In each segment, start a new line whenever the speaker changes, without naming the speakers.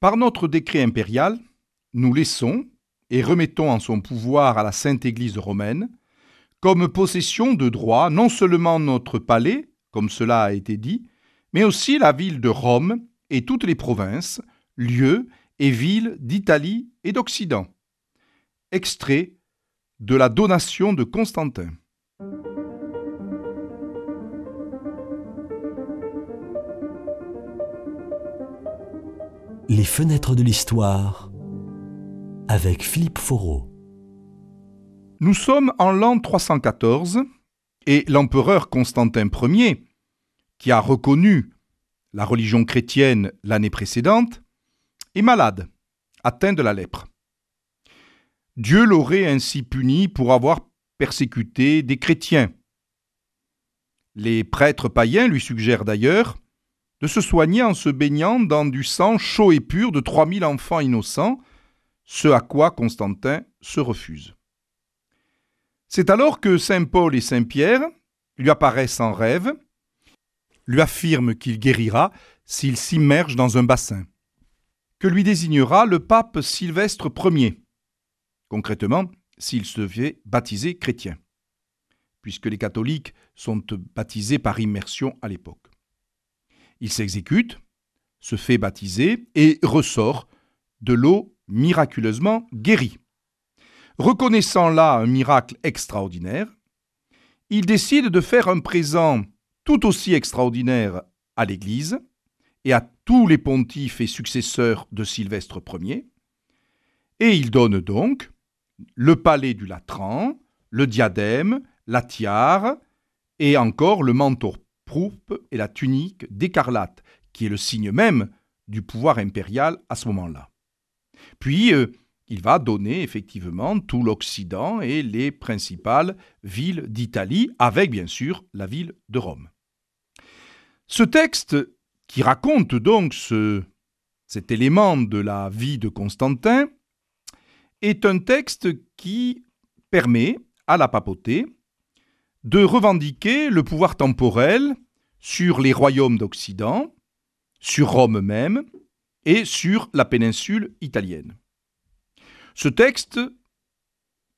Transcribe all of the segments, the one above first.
Par notre décret impérial, nous laissons et remettons en son pouvoir à la Sainte Église romaine, comme possession de droit non seulement notre palais, comme cela a été dit, mais aussi la ville de Rome et toutes les provinces, lieux et villes d'Italie et d'Occident. Extrait de la donation de Constantin.
Les fenêtres de l'histoire avec Philippe Foreau.
Nous sommes en l'an 314 et l'empereur Constantin Ier, qui a reconnu la religion chrétienne l'année précédente, est malade, atteint de la lèpre. Dieu l'aurait ainsi puni pour avoir persécuté des chrétiens. Les prêtres païens lui suggèrent d'ailleurs de se soigner en se baignant dans du sang chaud et pur de 3000 enfants innocents, ce à quoi Constantin se refuse. C'est alors que Saint Paul et Saint Pierre lui apparaissent en rêve, lui affirment qu'il guérira s'il s'immerge dans un bassin, que lui désignera le pape Sylvestre Ier, concrètement s'il se fait baptiser chrétien, puisque les catholiques sont baptisés par immersion à l'époque. Il s'exécute, se fait baptiser et ressort de l'eau miraculeusement guérie. Reconnaissant là un miracle extraordinaire, il décide de faire un présent tout aussi extraordinaire à l'Église et à tous les pontifes et successeurs de Sylvestre Ier, et il donne donc le palais du Latran, le diadème, la tiare, et encore le manteau et la tunique d'écarlate, qui est le signe même du pouvoir impérial à ce moment-là. Puis, euh, il va donner effectivement tout l'Occident et les principales villes d'Italie, avec bien sûr la ville de Rome. Ce texte, qui raconte donc ce, cet élément de la vie de Constantin, est un texte qui permet à la papauté de revendiquer le pouvoir temporel sur les royaumes d'Occident, sur Rome même, et sur la péninsule italienne. Ce texte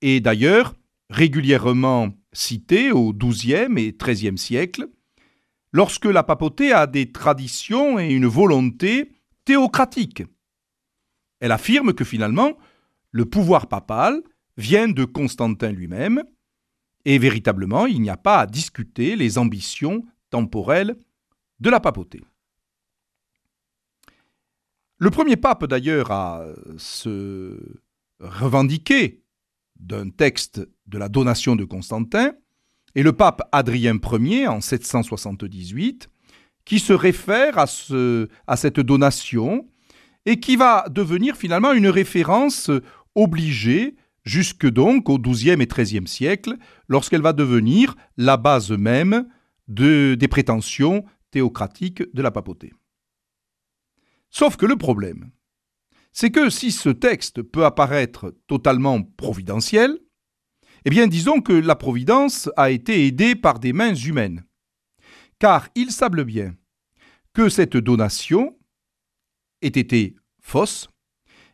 est d'ailleurs régulièrement cité au XIIe et XIIIe siècle, lorsque la papauté a des traditions et une volonté théocratique. Elle affirme que finalement, le pouvoir papal vient de Constantin lui-même, et véritablement, il n'y a pas à discuter les ambitions temporelles de la papauté. Le premier pape d'ailleurs à se revendiqué d'un texte de la donation de Constantin, et le pape Adrien Ier en 778, qui se réfère à, à cette donation et qui va devenir finalement une référence obligée jusque donc au XIIe et XIIIe siècle, lorsqu'elle va devenir la base même de, des prétentions théocratiques de la papauté. Sauf que le problème, c'est que si ce texte peut apparaître totalement providentiel, eh bien disons que la Providence a été aidée par des mains humaines. Car il semble bien que cette donation ait été fausse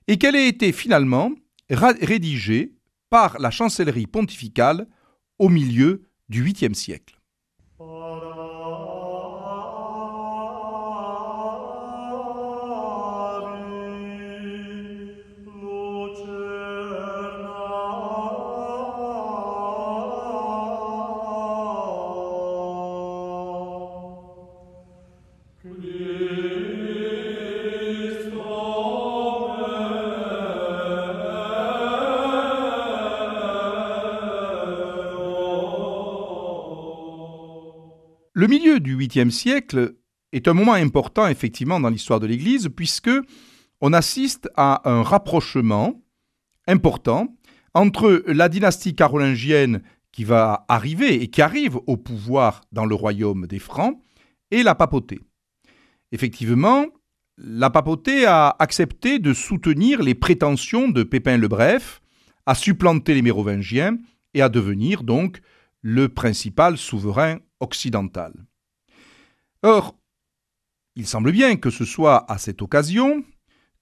et qu'elle ait été finalement rédigée par la chancellerie pontificale au milieu du 8e siècle. Le milieu du 8e siècle est un moment important dans l'histoire de l'Église puisque on assiste à un rapprochement important entre la dynastie carolingienne qui va arriver et qui arrive au pouvoir dans le royaume des Francs et la papauté. Effectivement, la papauté a accepté de soutenir les prétentions de Pépin le Bref à supplanter les Mérovingiens et à devenir donc le principal souverain occidental. Or, il semble bien que ce soit à cette occasion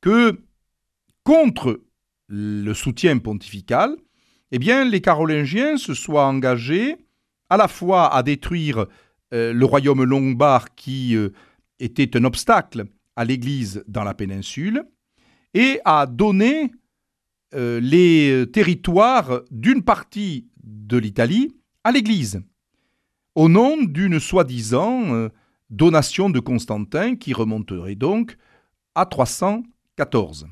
que contre le soutien pontifical, eh bien, les Carolingiens se soient engagés à la fois à détruire euh, le royaume lombard qui euh, était un obstacle à l'Église dans la péninsule et à donner euh, les territoires d'une partie de l'Italie à l'Église, au nom d'une soi-disant donation de Constantin qui remonterait donc à 314.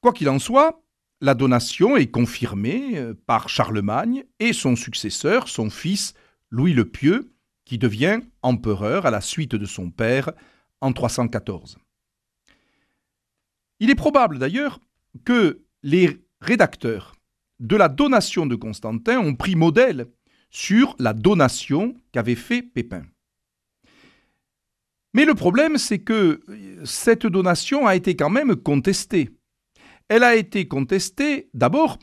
Quoi qu'il en soit, la donation est confirmée euh, par Charlemagne et son successeur, son fils Louis le Pieux, qui devient empereur à la suite de son père en 314. Il est probable d'ailleurs que les rédacteurs de la donation de Constantin ont pris modèle sur la donation qu'avait fait Pépin. Mais le problème, c'est que cette donation a été quand même contestée elle a été contestée d'abord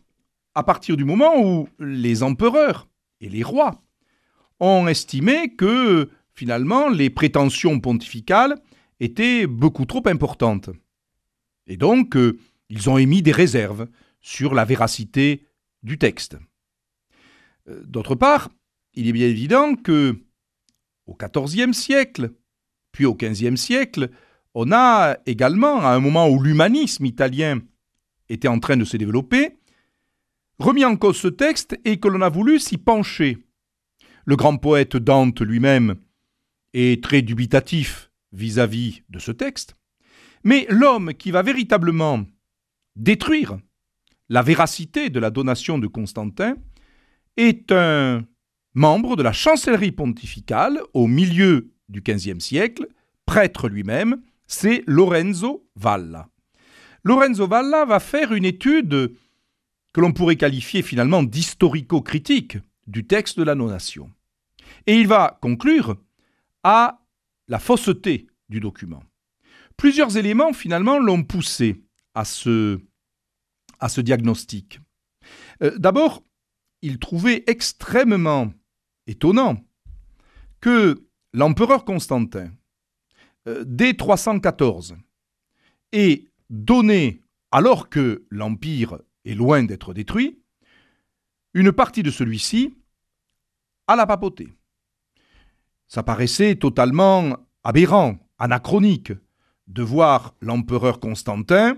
à partir du moment où les empereurs et les rois ont estimé que finalement les prétentions pontificales étaient beaucoup trop importantes. Et donc, euh, ils ont émis des réserves sur la véracité du texte. Euh, d'autre part, il est bien évident que au XIVe siècle, puis au XVe siècle, on a également, à un moment où l'humanisme italien était en train de se développer, remis en cause ce texte et que l'on a voulu s'y pencher. Le grand poète Dante lui-même est très dubitatif vis-à-vis de ce texte, mais l'homme qui va véritablement détruire la véracité de la donation de Constantin est un membre de la chancellerie pontificale au milieu du XVe siècle, prêtre lui-même, c'est Lorenzo Valla. Lorenzo Valla va faire une étude que l'on pourrait qualifier finalement d'historico-critique du texte de la nonation. Et il va conclure à la fausseté du document. Plusieurs éléments finalement l'ont poussé à ce, diagnostic. Euh, d'abord, il trouvait extrêmement étonnant que l'empereur Constantin, euh, dès 314, ait donner, alors que l'Empire est loin d'être détruit, une partie de celui-ci à la papauté. Ça paraissait totalement aberrant, anachronique, de voir l'empereur Constantin,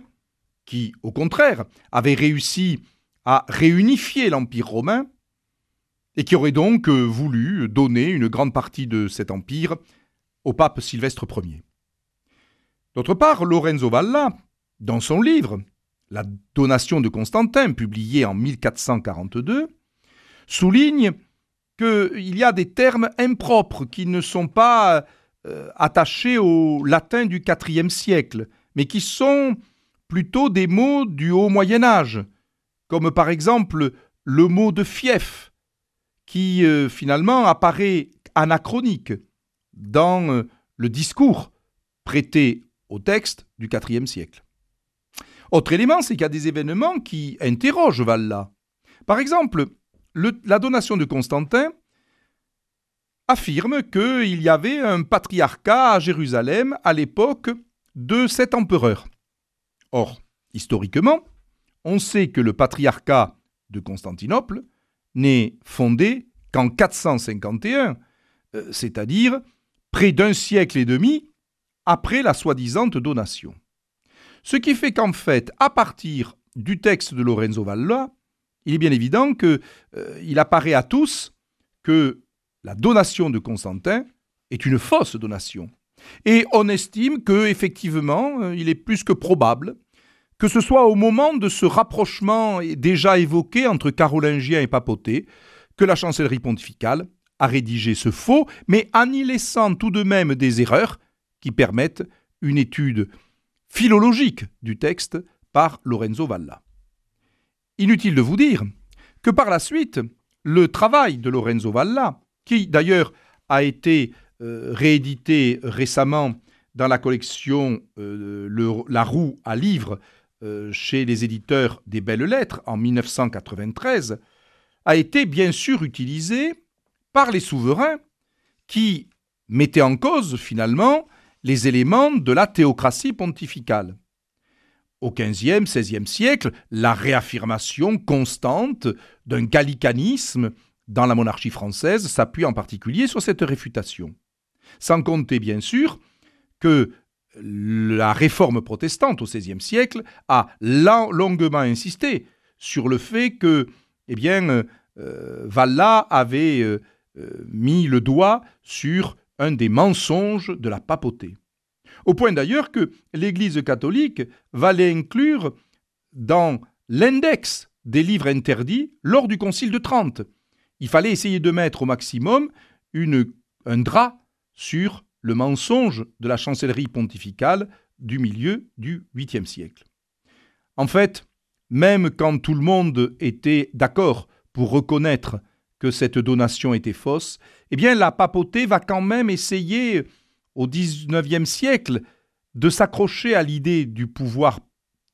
qui, au contraire, avait réussi à réunifier l'Empire romain, et qui aurait donc voulu donner une grande partie de cet empire au pape Sylvestre Ier. D'autre part, Lorenzo Valla, dans son livre, La donation de Constantin, publié en 1442, souligne qu'il y a des termes impropres qui ne sont pas euh, attachés au latin du IVe siècle, mais qui sont plutôt des mots du haut Moyen Âge, comme par exemple le mot de fief, qui euh, finalement apparaît anachronique dans euh, le discours prêté au texte du IVe siècle. Autre élément, c'est qu'il y a des événements qui interrogent Valla. Par exemple, la donation de Constantin affirme qu'il y avait un patriarcat à Jérusalem à l'époque de cet empereur. Or, historiquement, on sait que le patriarcat de Constantinople n'est fondé qu'en 451, euh, c'est-à-dire près d'un siècle et demi après la soi-disant donation. Ce qui fait qu'en fait, à partir du texte de Lorenzo Valla, il est bien évident qu'il euh, apparaît à tous que la donation de Constantin est une fausse donation. Et on estime que effectivement, euh, il est plus que probable que ce soit au moment de ce rapprochement déjà évoqué entre carolingiens et papauté que la chancellerie pontificale a rédigé ce faux, mais en y laissant tout de même des erreurs qui permettent une étude philologique du texte par Lorenzo Valla. Inutile de vous dire que par la suite, le travail de Lorenzo Valla, qui d'ailleurs a été euh, réédité récemment dans la collection euh, La roue à livres euh, chez les éditeurs des Belles Lettres en 1993, a été bien sûr utilisé par les souverains qui mettaient en cause finalement les éléments de la théocratie pontificale. au XVe, XVIe siècle, la réaffirmation constante d'un gallicanisme dans la monarchie française s'appuie en particulier sur cette réfutation. Sans compter, bien sûr, que la réforme protestante au XVIe siècle a longuement insisté sur le fait que, eh bien, euh, Valla avait euh, euh, mis le doigt sur un des mensonges de la papauté. Au point d'ailleurs que l'Église catholique va l'inclure dans l'index des livres interdits lors du Concile de Trente. Il fallait essayer de mettre au maximum un drap sur le mensonge de la chancellerie pontificale du milieu du 8e siècle. En fait, même quand tout le monde était d'accord pour reconnaître que cette donation était fausse, eh bien la papauté va quand même essayer au XIXe siècle de s'accrocher à l'idée du pouvoir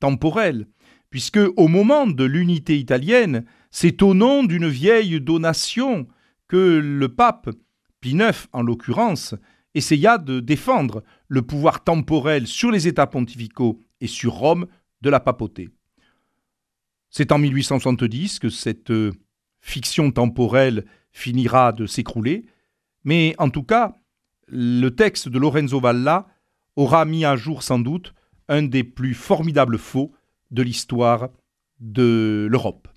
temporel, puisque au moment de l'unité italienne, c'est au nom d'une vieille donation que le pape, Pie IX en l'occurrence, essaya de défendre le pouvoir temporel sur les États pontificaux et sur Rome de la papauté. C'est en 1870 que cette euh, fiction temporelle finira de s'écrouler, mais en tout cas, le texte de Lorenzo Valla aura mis à jour sans doute un des plus formidables faux de l'histoire de l'Europe.